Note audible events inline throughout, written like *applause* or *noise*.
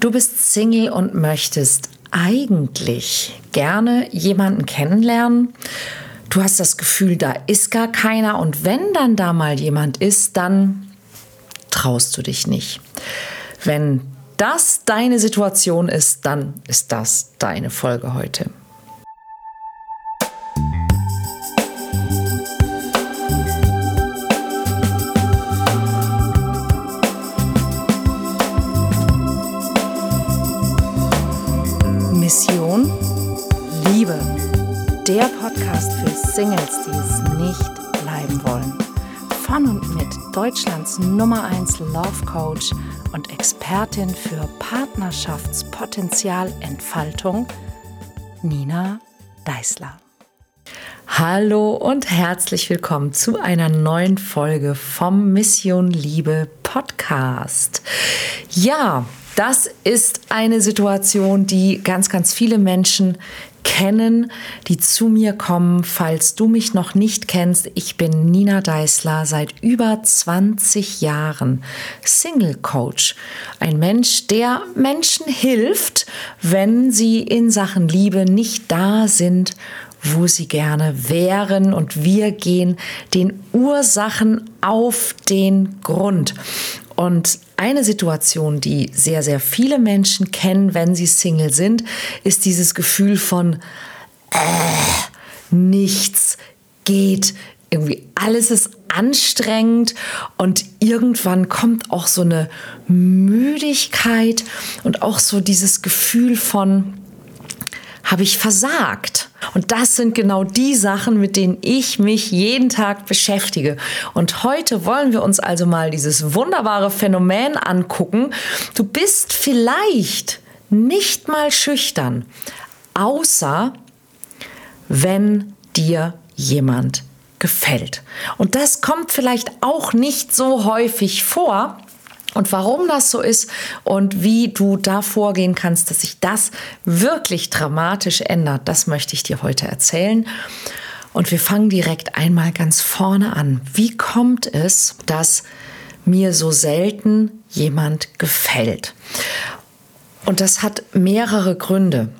Du bist Single und möchtest eigentlich gerne jemanden kennenlernen. Du hast das Gefühl, da ist gar keiner und wenn dann da mal jemand ist, dann traust du dich nicht. Wenn das deine Situation ist, dann ist das deine Folge heute. Singles, die es nicht bleiben wollen. Von und mit Deutschlands Nummer 1 Love Coach und Expertin für Partnerschaftspotenzialentfaltung, Nina Deißler. Hallo und herzlich willkommen zu einer neuen Folge vom Mission Liebe Podcast. Ja, das ist eine Situation, die ganz, ganz viele Menschen kennen, die zu mir kommen. Falls du mich noch nicht kennst, ich bin Nina Deißler, seit über 20 Jahren Single Coach. Ein Mensch, der Menschen hilft, wenn sie in Sachen Liebe nicht da sind, wo sie gerne wären. Und wir gehen den Ursachen auf den Grund. Und eine Situation, die sehr, sehr viele Menschen kennen, wenn sie Single sind, ist dieses Gefühl von äh, nichts geht. Irgendwie alles ist anstrengend und irgendwann kommt auch so eine Müdigkeit und auch so dieses Gefühl von, habe ich versagt? Und das sind genau die Sachen, mit denen ich mich jeden Tag beschäftige. Und heute wollen wir uns also mal dieses wunderbare Phänomen angucken. Du bist vielleicht nicht mal schüchtern, außer wenn dir jemand gefällt. Und das kommt vielleicht auch nicht so häufig vor, und warum das so ist und wie du da vorgehen kannst, dass sich das wirklich dramatisch ändert, das möchte ich dir heute erzählen. Und wir fangen direkt einmal ganz vorne an. Wie kommt es, dass mir so selten jemand gefällt? Und das hat mehrere Gründe.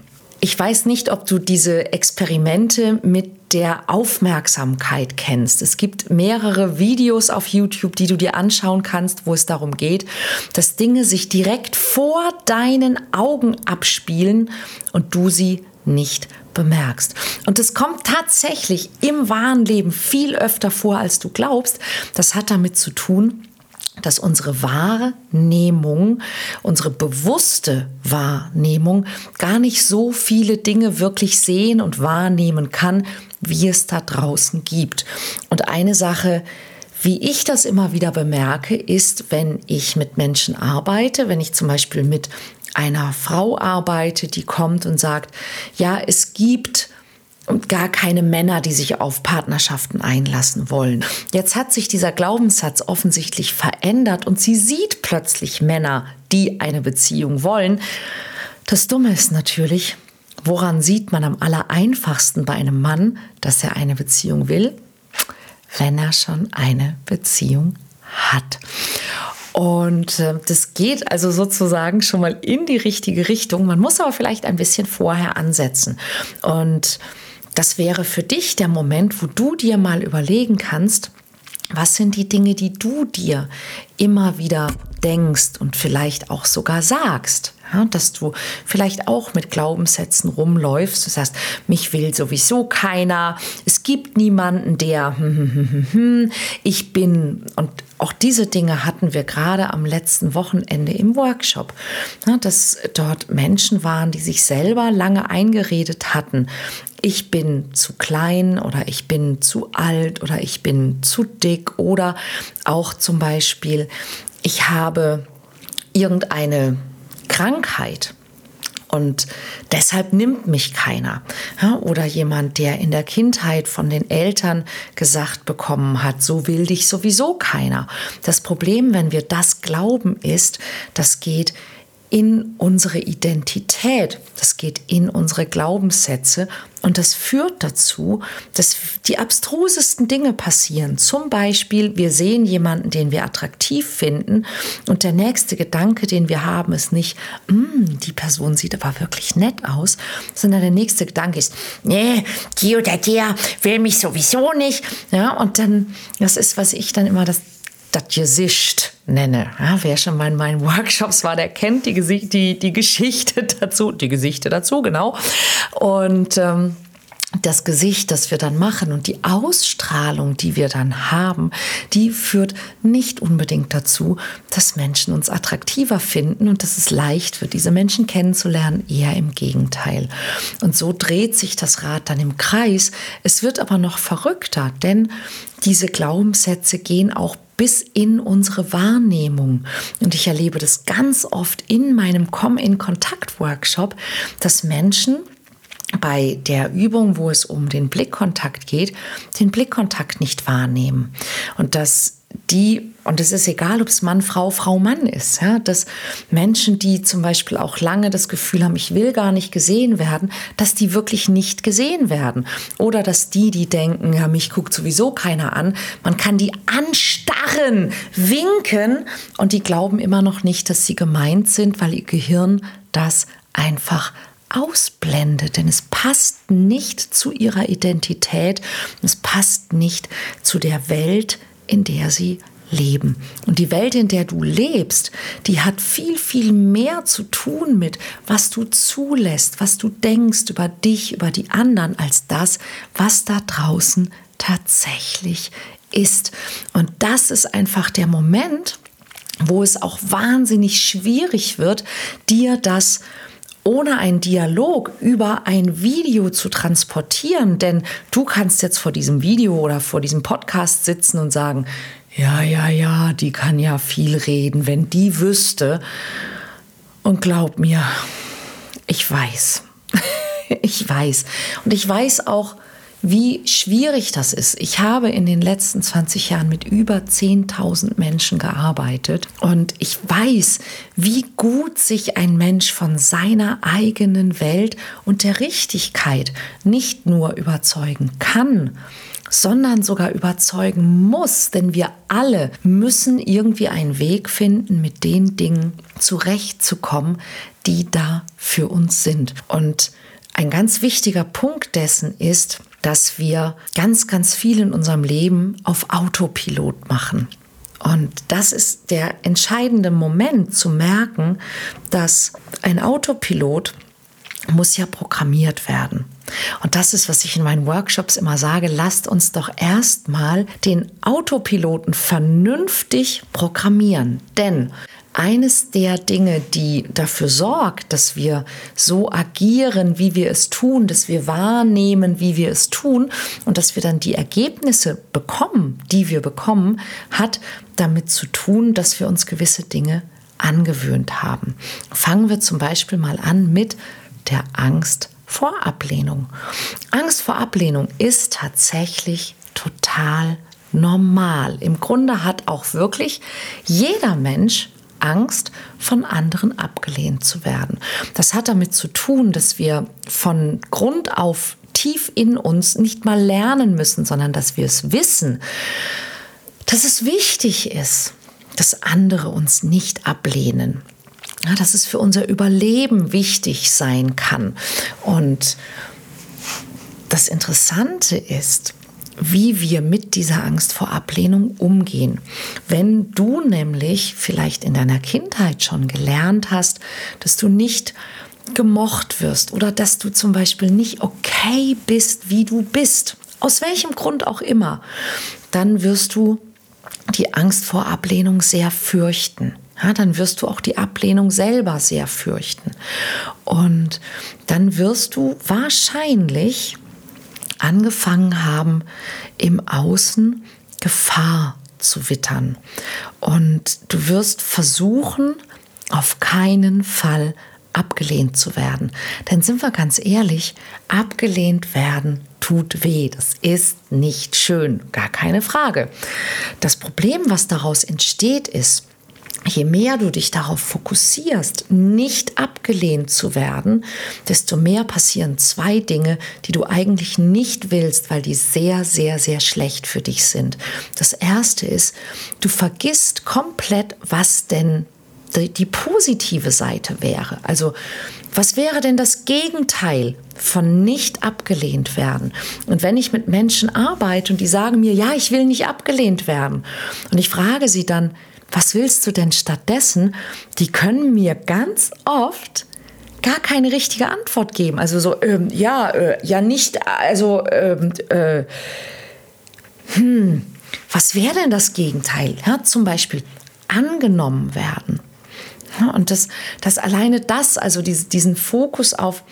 Ich weiß nicht, ob du diese Experimente mit der Aufmerksamkeit kennst. Es gibt mehrere Videos auf YouTube, die du dir anschauen kannst, wo es darum geht, dass Dinge sich direkt vor deinen Augen abspielen und du sie nicht bemerkst. Und es kommt tatsächlich im wahren Leben viel öfter vor, als du glaubst. Das hat damit zu tun, dass unsere Wahrnehmung, unsere bewusste Wahrnehmung gar nicht so viele Dinge wirklich sehen und wahrnehmen kann, wie es da draußen gibt. Und eine Sache, wie ich das immer wieder bemerke, ist, wenn ich mit Menschen arbeite, wenn ich zum Beispiel mit einer Frau arbeite, die kommt und sagt, ja, es gibt und gar keine Männer, die sich auf Partnerschaften einlassen wollen. Jetzt hat sich dieser Glaubenssatz offensichtlich verändert und sie sieht plötzlich Männer, die eine Beziehung wollen. Das Dumme ist natürlich, woran sieht man am allereinfachsten bei einem Mann, dass er eine Beziehung will? Wenn er schon eine Beziehung hat. Und äh, das geht also sozusagen schon mal in die richtige Richtung. Man muss aber vielleicht ein bisschen vorher ansetzen. Und das wäre für dich der Moment, wo du dir mal überlegen kannst, was sind die Dinge, die du dir immer wieder denkst und vielleicht auch sogar sagst? Ja, dass du vielleicht auch mit Glaubenssätzen rumläufst. Du sagst, mich will sowieso keiner. Es gibt niemanden, der hm, hm, hm, ich bin. Und auch diese Dinge hatten wir gerade am letzten Wochenende im Workshop. Ja, dass dort Menschen waren, die sich selber lange eingeredet hatten, ich bin zu klein oder ich bin zu alt oder ich bin zu dick oder auch zum Beispiel, ich habe irgendeine Krankheit. Und deshalb nimmt mich keiner. oder jemand, der in der Kindheit von den Eltern gesagt bekommen hat, so will dich sowieso keiner. Das Problem, wenn wir das glauben, ist, das geht in unsere Identität, das geht in unsere Glaubenssätze und das führt dazu, dass die abstrusesten Dinge passieren. Zum Beispiel, wir sehen jemanden, den wir attraktiv finden und der nächste Gedanke, den wir haben, ist nicht, mm, die Person sieht aber wirklich nett aus, sondern der nächste Gedanke ist, nee, die oder der will mich sowieso nicht. Ja, und dann, das ist, was ich dann immer das das Gesicht nenne. Ja, wer schon mal in meinen Workshops war, der kennt die, Gesicht, die, die Geschichte *laughs* dazu, die Gesichter dazu, genau. Und ähm, das Gesicht, das wir dann machen und die Ausstrahlung, die wir dann haben, die führt nicht unbedingt dazu, dass Menschen uns attraktiver finden und dass es leicht wird, diese Menschen kennenzulernen, eher im Gegenteil. Und so dreht sich das Rad dann im Kreis. Es wird aber noch verrückter, denn diese Glaubenssätze gehen auch bis in unsere Wahrnehmung. Und ich erlebe das ganz oft in meinem Komm in Kontakt Workshop, dass Menschen bei der Übung, wo es um den Blickkontakt geht, den Blickkontakt nicht wahrnehmen. Und dass die, und es ist egal, ob es Mann, Frau, Frau, Mann ist, ja, dass Menschen, die zum Beispiel auch lange das Gefühl haben, ich will gar nicht gesehen werden, dass die wirklich nicht gesehen werden. Oder dass die, die denken, ja, mich guckt sowieso keiner an, man kann die anstarren, winken und die glauben immer noch nicht, dass sie gemeint sind, weil ihr Gehirn das einfach ausblendet, denn es passt nicht zu ihrer Identität, es passt nicht zu der Welt, in der sie leben. Und die Welt, in der du lebst, die hat viel, viel mehr zu tun mit, was du zulässt, was du denkst über dich, über die anderen, als das, was da draußen tatsächlich ist. Und das ist einfach der Moment, wo es auch wahnsinnig schwierig wird, dir das zu ohne einen Dialog über ein Video zu transportieren. Denn du kannst jetzt vor diesem Video oder vor diesem Podcast sitzen und sagen, ja, ja, ja, die kann ja viel reden, wenn die wüsste. Und glaub mir, ich weiß. *laughs* ich weiß. Und ich weiß auch, wie schwierig das ist. Ich habe in den letzten 20 Jahren mit über 10.000 Menschen gearbeitet und ich weiß, wie gut sich ein Mensch von seiner eigenen Welt und der Richtigkeit nicht nur überzeugen kann, sondern sogar überzeugen muss, denn wir alle müssen irgendwie einen Weg finden, mit den Dingen zurechtzukommen, die da für uns sind. Und ein ganz wichtiger Punkt dessen ist, dass wir ganz, ganz viel in unserem Leben auf Autopilot machen. Und das ist der entscheidende Moment zu merken, dass ein Autopilot muss ja programmiert werden. Und das ist, was ich in meinen Workshops immer sage, lasst uns doch erstmal den Autopiloten vernünftig programmieren. Denn eines der Dinge, die dafür sorgt, dass wir so agieren, wie wir es tun, dass wir wahrnehmen, wie wir es tun und dass wir dann die Ergebnisse bekommen, die wir bekommen, hat damit zu tun, dass wir uns gewisse Dinge angewöhnt haben. Fangen wir zum Beispiel mal an mit der Angst vor Ablehnung. Angst vor Ablehnung ist tatsächlich total normal. Im Grunde hat auch wirklich jeder Mensch Angst, von anderen abgelehnt zu werden. Das hat damit zu tun, dass wir von Grund auf tief in uns nicht mal lernen müssen, sondern dass wir es wissen, dass es wichtig ist, dass andere uns nicht ablehnen. Ja, dass es für unser Überleben wichtig sein kann. Und das Interessante ist, wie wir mit dieser Angst vor Ablehnung umgehen. Wenn du nämlich vielleicht in deiner Kindheit schon gelernt hast, dass du nicht gemocht wirst oder dass du zum Beispiel nicht okay bist, wie du bist, aus welchem Grund auch immer, dann wirst du die Angst vor Ablehnung sehr fürchten. Ja, dann wirst du auch die Ablehnung selber sehr fürchten. Und dann wirst du wahrscheinlich angefangen haben, im Außen Gefahr zu wittern. Und du wirst versuchen, auf keinen Fall abgelehnt zu werden. Denn sind wir ganz ehrlich, abgelehnt werden tut weh. Das ist nicht schön, gar keine Frage. Das Problem, was daraus entsteht, ist, je mehr du dich darauf fokussierst, nicht abgelehnt zu werden, desto mehr passieren zwei Dinge, die du eigentlich nicht willst, weil die sehr, sehr, sehr schlecht für dich sind. Das erste ist, du vergisst komplett, was denn die positive Seite wäre. Also was wäre denn das Gegenteil von nicht abgelehnt werden? Und wenn ich mit Menschen arbeite und die sagen mir, ja, ich will nicht abgelehnt werden, und ich frage sie dann, was willst du denn stattdessen? Die können mir ganz oft gar keine richtige Antwort geben. Also so, ähm, ja, äh, ja nicht, also, ähm, äh, hm, was wäre denn das Gegenteil? Ja, zum Beispiel angenommen werden. Ja, und das, das alleine das, also diese, diesen Fokus auf,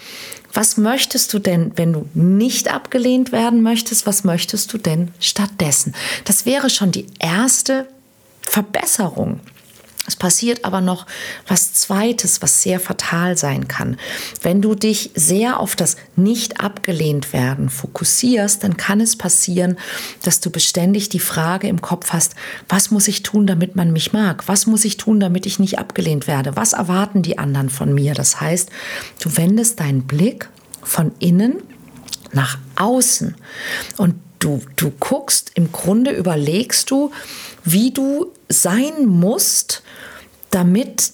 was möchtest du denn, wenn du nicht abgelehnt werden möchtest, was möchtest du denn stattdessen? Das wäre schon die erste Verbesserung. Es passiert aber noch was Zweites, was sehr fatal sein kann. Wenn du dich sehr auf das nicht abgelehnt werden fokussierst, dann kann es passieren, dass du beständig die Frage im Kopf hast, was muss ich tun, damit man mich mag? Was muss ich tun, damit ich nicht abgelehnt werde? Was erwarten die anderen von mir? Das heißt, du wendest deinen Blick von innen nach außen und du, du guckst, im Grunde überlegst du, wie du sein musst, damit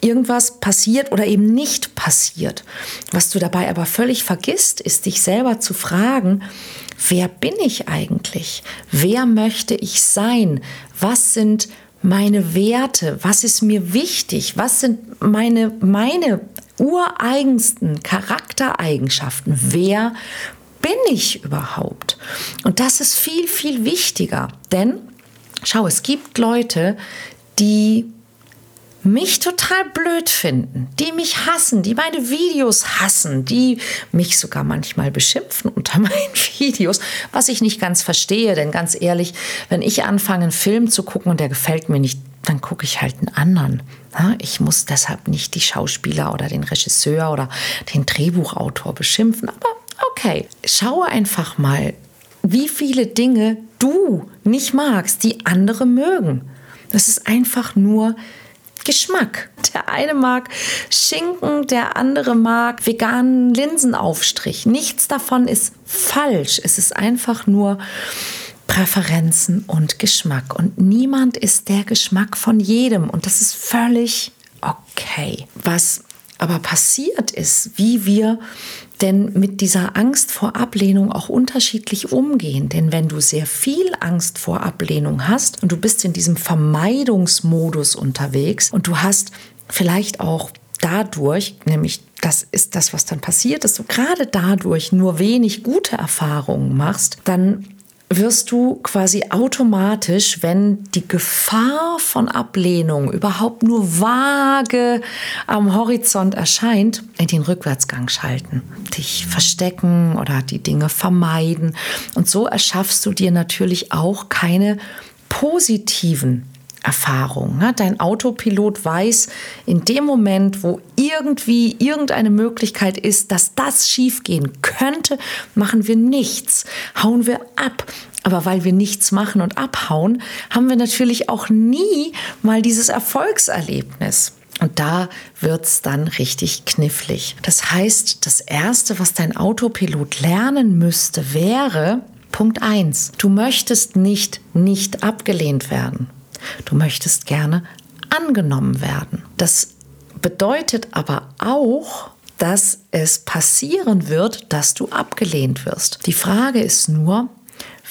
irgendwas passiert oder eben nicht passiert. Was du dabei aber völlig vergisst, ist dich selber zu fragen, wer bin ich eigentlich? Wer möchte ich sein? Was sind meine Werte? Was ist mir wichtig? Was sind meine, meine ureigensten Charaktereigenschaften? Wer bin ich überhaupt? Und das ist viel, viel wichtiger, denn Schau, es gibt Leute, die mich total blöd finden, die mich hassen, die meine Videos hassen, die mich sogar manchmal beschimpfen unter *laughs* meinen Videos, was ich nicht ganz verstehe, denn ganz ehrlich, wenn ich anfange, einen Film zu gucken und der gefällt mir nicht, dann gucke ich halt einen anderen. Ich muss deshalb nicht die Schauspieler oder den Regisseur oder den Drehbuchautor beschimpfen, aber okay, schaue einfach mal, wie viele Dinge du nicht magst, die andere mögen. Das ist einfach nur Geschmack. Der eine mag Schinken, der andere mag veganen Linsenaufstrich. Nichts davon ist falsch. Es ist einfach nur Präferenzen und Geschmack. Und niemand ist der Geschmack von jedem. Und das ist völlig okay. Was aber passiert ist, wie wir denn mit dieser Angst vor Ablehnung auch unterschiedlich umgehen. Denn wenn du sehr viel Angst vor Ablehnung hast und du bist in diesem Vermeidungsmodus unterwegs und du hast vielleicht auch dadurch, nämlich das ist das, was dann passiert, dass du gerade dadurch nur wenig gute Erfahrungen machst, dann wirst du quasi automatisch, wenn die Gefahr von Ablehnung überhaupt nur vage am Horizont erscheint, in den Rückwärtsgang schalten, dich verstecken oder die Dinge vermeiden. Und so erschaffst du dir natürlich auch keine positiven Erfahrung. Ne? Dein Autopilot weiß, in dem Moment, wo irgendwie irgendeine Möglichkeit ist, dass das schiefgehen könnte, machen wir nichts, hauen wir ab. Aber weil wir nichts machen und abhauen, haben wir natürlich auch nie mal dieses Erfolgserlebnis. Und da wird es dann richtig knifflig. Das heißt, das Erste, was dein Autopilot lernen müsste, wäre Punkt 1. Du möchtest nicht nicht abgelehnt werden. Du möchtest gerne angenommen werden. Das bedeutet aber auch, dass es passieren wird, dass du abgelehnt wirst. Die Frage ist nur,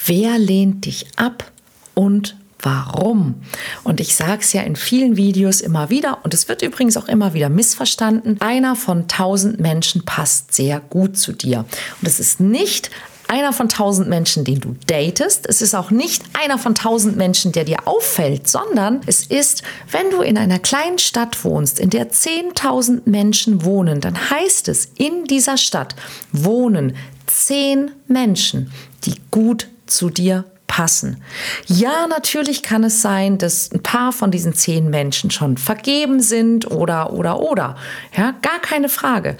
wer lehnt dich ab und warum? Und ich sage es ja in vielen Videos immer wieder und es wird übrigens auch immer wieder missverstanden. Einer von tausend Menschen passt sehr gut zu dir. Und es ist nicht einer von tausend Menschen, den du datest. Es ist auch nicht einer von tausend Menschen, der dir auffällt, sondern es ist, wenn du in einer kleinen Stadt wohnst, in der 10.000 Menschen wohnen, dann heißt es, in dieser Stadt wohnen zehn Menschen, die gut zu dir passen. Ja, natürlich kann es sein, dass ein paar von diesen zehn Menschen schon vergeben sind oder, oder, oder. Ja, gar keine Frage.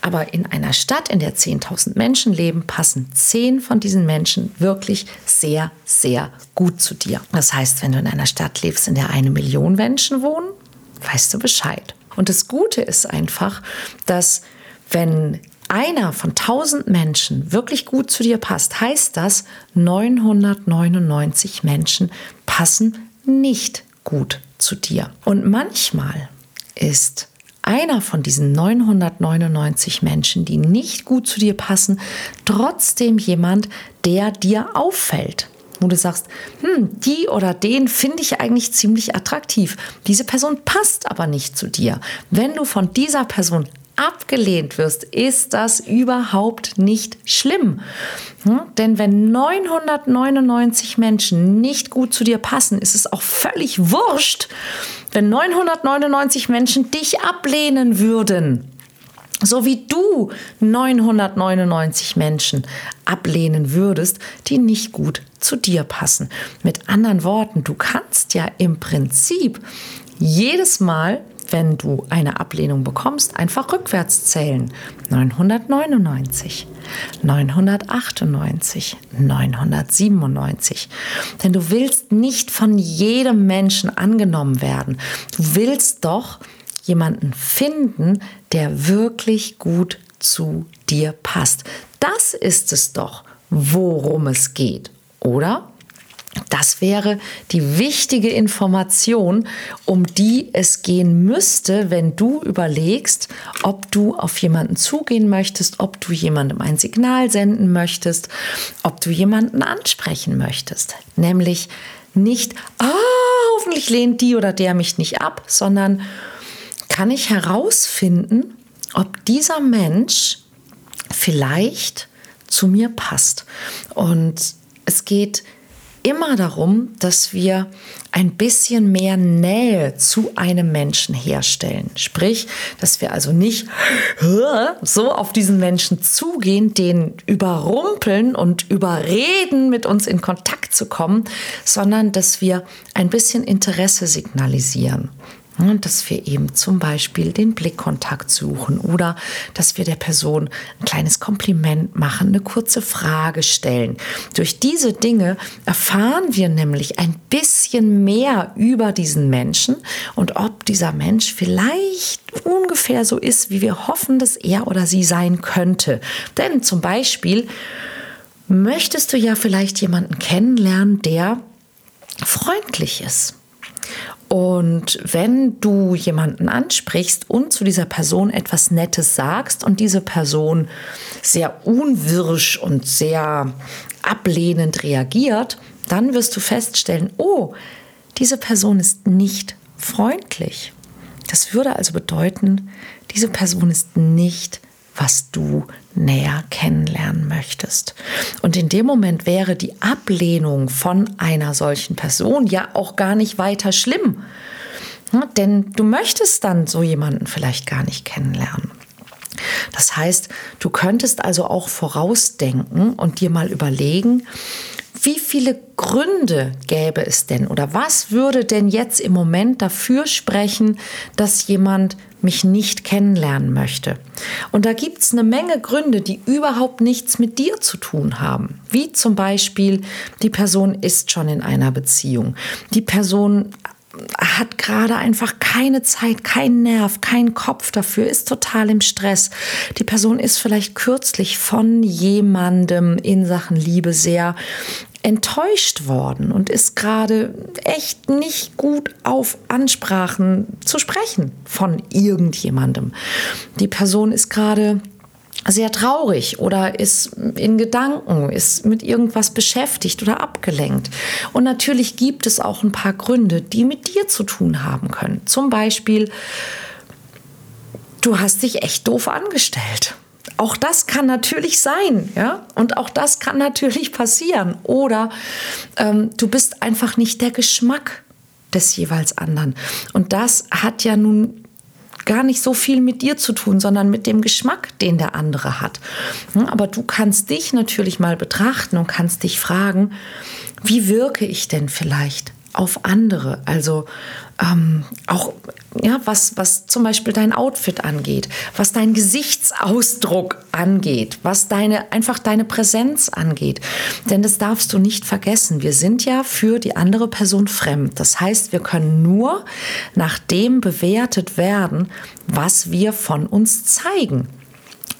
Aber in einer Stadt, in der 10.000 Menschen leben, passen zehn von diesen Menschen wirklich sehr, sehr gut zu dir. Das heißt, wenn du in einer Stadt lebst, in der eine Million Menschen wohnen, weißt du Bescheid. Und das Gute ist einfach, dass wenn einer von 1000 Menschen wirklich gut zu dir passt, heißt das, 999 Menschen passen nicht gut zu dir. Und manchmal ist einer von diesen 999 Menschen, die nicht gut zu dir passen, trotzdem jemand, der dir auffällt. Wo du sagst, hm, die oder den finde ich eigentlich ziemlich attraktiv. Diese Person passt aber nicht zu dir. Wenn du von dieser Person abgelehnt wirst, ist das überhaupt nicht schlimm. Hm? Denn wenn 999 Menschen nicht gut zu dir passen, ist es auch völlig wurscht, wenn 999 Menschen dich ablehnen würden. So wie du 999 Menschen ablehnen würdest, die nicht gut zu dir passen. Mit anderen Worten, du kannst ja im Prinzip jedes Mal wenn du eine Ablehnung bekommst, einfach rückwärts zählen. 999, 998, 997. Denn du willst nicht von jedem Menschen angenommen werden. Du willst doch jemanden finden, der wirklich gut zu dir passt. Das ist es doch, worum es geht, oder? Das wäre die wichtige Information, um die es gehen müsste, wenn du überlegst, ob du auf jemanden zugehen möchtest, ob du jemandem ein Signal senden möchtest, ob du jemanden ansprechen möchtest. Nämlich nicht, ah, hoffentlich lehnt die oder der mich nicht ab, sondern kann ich herausfinden, ob dieser Mensch vielleicht zu mir passt. Und es geht immer darum, dass wir ein bisschen mehr Nähe zu einem Menschen herstellen. Sprich, dass wir also nicht *laughs* so auf diesen Menschen zugehen, den überrumpeln und überreden, mit uns in Kontakt zu kommen, sondern dass wir ein bisschen Interesse signalisieren. Dass wir eben zum Beispiel den Blickkontakt suchen oder dass wir der Person ein kleines Kompliment machen, eine kurze Frage stellen. Durch diese Dinge erfahren wir nämlich ein bisschen mehr über diesen Menschen und ob dieser Mensch vielleicht ungefähr so ist, wie wir hoffen, dass er oder sie sein könnte. Denn zum Beispiel möchtest du ja vielleicht jemanden kennenlernen, der freundlich ist und wenn du jemanden ansprichst und zu dieser Person etwas Nettes sagst und diese Person sehr unwirsch und sehr ablehnend reagiert, dann wirst du feststellen, oh, diese Person ist nicht freundlich. Das würde also bedeuten, diese Person ist nicht was du näher kennenlernen möchtest. Und in dem Moment wäre die Ablehnung von einer solchen Person ja auch gar nicht weiter schlimm. Denn du möchtest dann so jemanden vielleicht gar nicht kennenlernen. Das heißt, du könntest also auch vorausdenken und dir mal überlegen, wie viele Gründe gäbe es denn oder was würde denn jetzt im Moment dafür sprechen, dass jemand mich nicht kennenlernen möchte? Und da gibt es eine Menge Gründe, die überhaupt nichts mit dir zu tun haben. Wie zum Beispiel, die Person ist schon in einer Beziehung. Die Person hat gerade einfach keine Zeit, keinen Nerv, keinen Kopf dafür, ist total im Stress. Die Person ist vielleicht kürzlich von jemandem in Sachen Liebe sehr enttäuscht worden und ist gerade echt nicht gut auf Ansprachen zu sprechen von irgendjemandem. Die Person ist gerade sehr traurig oder ist in Gedanken, ist mit irgendwas beschäftigt oder abgelenkt. Und natürlich gibt es auch ein paar Gründe, die mit dir zu tun haben können. Zum Beispiel, du hast dich echt doof angestellt. Auch das kann natürlich sein, ja, und auch das kann natürlich passieren. Oder ähm, du bist einfach nicht der Geschmack des jeweils anderen. Und das hat ja nun gar nicht so viel mit dir zu tun, sondern mit dem Geschmack, den der andere hat. Aber du kannst dich natürlich mal betrachten und kannst dich fragen, wie wirke ich denn vielleicht auf andere? Also ähm, auch ja, was, was zum Beispiel dein Outfit angeht, was dein Gesichtsausdruck angeht, was deine, einfach deine Präsenz angeht. Denn das darfst du nicht vergessen. Wir sind ja für die andere Person fremd. Das heißt, wir können nur nach dem bewertet werden, was wir von uns zeigen.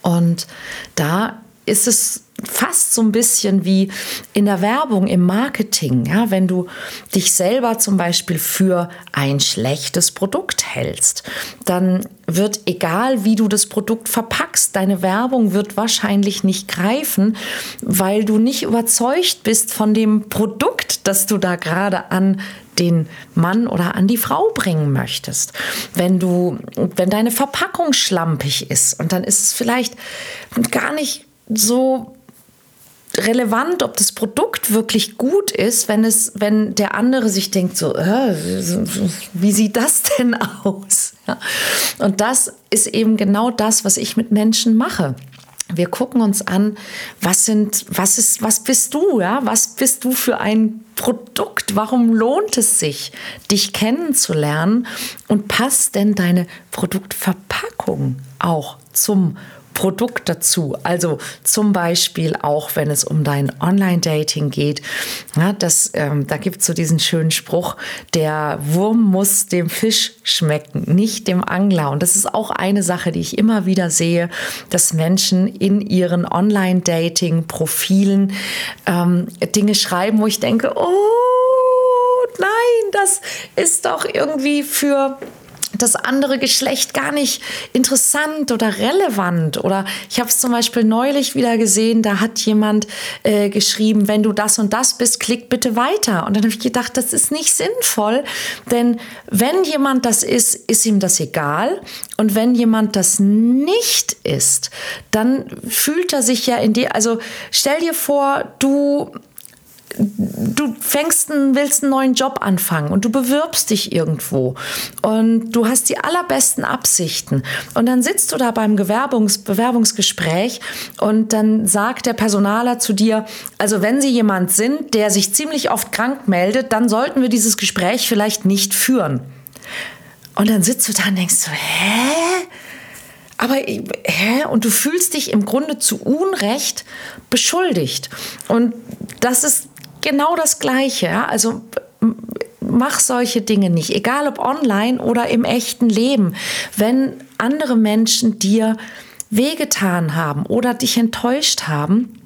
Und da ist es fast so ein bisschen wie in der Werbung, im Marketing. Ja, wenn du dich selber zum Beispiel für ein schlechtes Produkt hältst, dann wird egal, wie du das Produkt verpackst, deine Werbung wird wahrscheinlich nicht greifen, weil du nicht überzeugt bist von dem Produkt, das du da gerade an den Mann oder an die Frau bringen möchtest. Wenn du, wenn deine Verpackung schlampig ist und dann ist es vielleicht gar nicht so relevant, ob das Produkt wirklich gut ist, wenn es, wenn der andere sich denkt, so, äh, wie sieht das denn aus? Ja. Und das ist eben genau das, was ich mit Menschen mache. Wir gucken uns an, was sind, was ist, was bist du, ja? Was bist du für ein Produkt? Warum lohnt es sich, dich kennenzulernen? Und passt denn deine Produktverpackung auch zum Produkt? Produkt dazu. Also zum Beispiel auch, wenn es um dein Online-Dating geht. Ja, das, ähm, da gibt es so diesen schönen Spruch, der Wurm muss dem Fisch schmecken, nicht dem Angler. Und das ist auch eine Sache, die ich immer wieder sehe, dass Menschen in ihren Online-Dating-Profilen ähm, Dinge schreiben, wo ich denke, oh nein, das ist doch irgendwie für das andere Geschlecht gar nicht interessant oder relevant. Oder ich habe es zum Beispiel neulich wieder gesehen, da hat jemand äh, geschrieben, wenn du das und das bist, klick bitte weiter. Und dann habe ich gedacht, das ist nicht sinnvoll, denn wenn jemand das ist, ist ihm das egal. Und wenn jemand das nicht ist, dann fühlt er sich ja in die, also stell dir vor, du du fängst einen, willst einen neuen Job anfangen und du bewirbst dich irgendwo und du hast die allerbesten Absichten und dann sitzt du da beim Bewerbungs Bewerbungsgespräch und dann sagt der Personaler zu dir, also wenn Sie jemand sind, der sich ziemlich oft krank meldet, dann sollten wir dieses Gespräch vielleicht nicht führen. Und dann sitzt du da und denkst so, hä? Aber hä? Und du fühlst dich im Grunde zu Unrecht beschuldigt. Und das ist genau das Gleiche. Ja? Also mach solche Dinge nicht, egal ob online oder im echten Leben. Wenn andere Menschen dir wehgetan haben oder dich enttäuscht haben,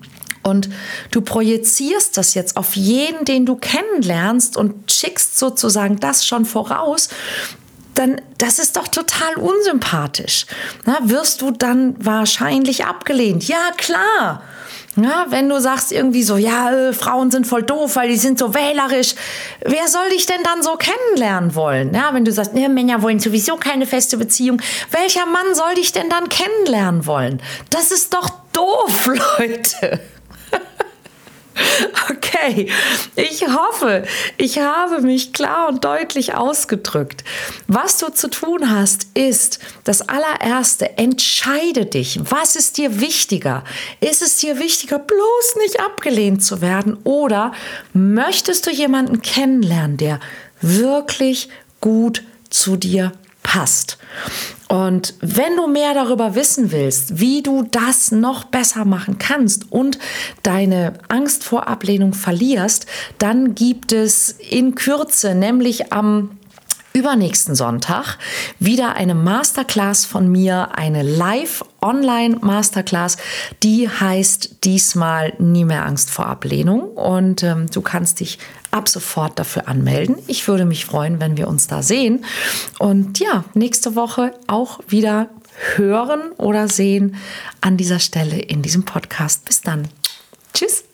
und du projizierst das jetzt auf jeden, den du kennenlernst und schickst sozusagen das schon voraus, dann das ist doch total unsympathisch. Na, wirst du dann wahrscheinlich abgelehnt? Ja, klar. Ja, wenn du sagst irgendwie so, ja, äh, Frauen sind voll doof, weil die sind so wählerisch, wer soll dich denn dann so kennenlernen wollen? Ja, wenn du sagst, ja, Männer wollen sowieso keine feste Beziehung, welcher Mann soll dich denn dann kennenlernen wollen? Das ist doch doof, *laughs* Leute. *laughs* Okay, ich hoffe, ich habe mich klar und deutlich ausgedrückt. Was du zu tun hast, ist das allererste, entscheide dich. Was ist dir wichtiger? Ist es dir wichtiger, bloß nicht abgelehnt zu werden? Oder möchtest du jemanden kennenlernen, der wirklich gut zu dir passt? Und wenn du mehr darüber wissen willst, wie du das noch besser machen kannst und deine Angst vor Ablehnung verlierst, dann gibt es in Kürze, nämlich am übernächsten Sonntag wieder eine Masterclass von mir, eine Live-Online-Masterclass, die heißt diesmal Nie mehr Angst vor Ablehnung und ähm, du kannst dich ab sofort dafür anmelden. Ich würde mich freuen, wenn wir uns da sehen und ja, nächste Woche auch wieder hören oder sehen an dieser Stelle in diesem Podcast. Bis dann. Tschüss.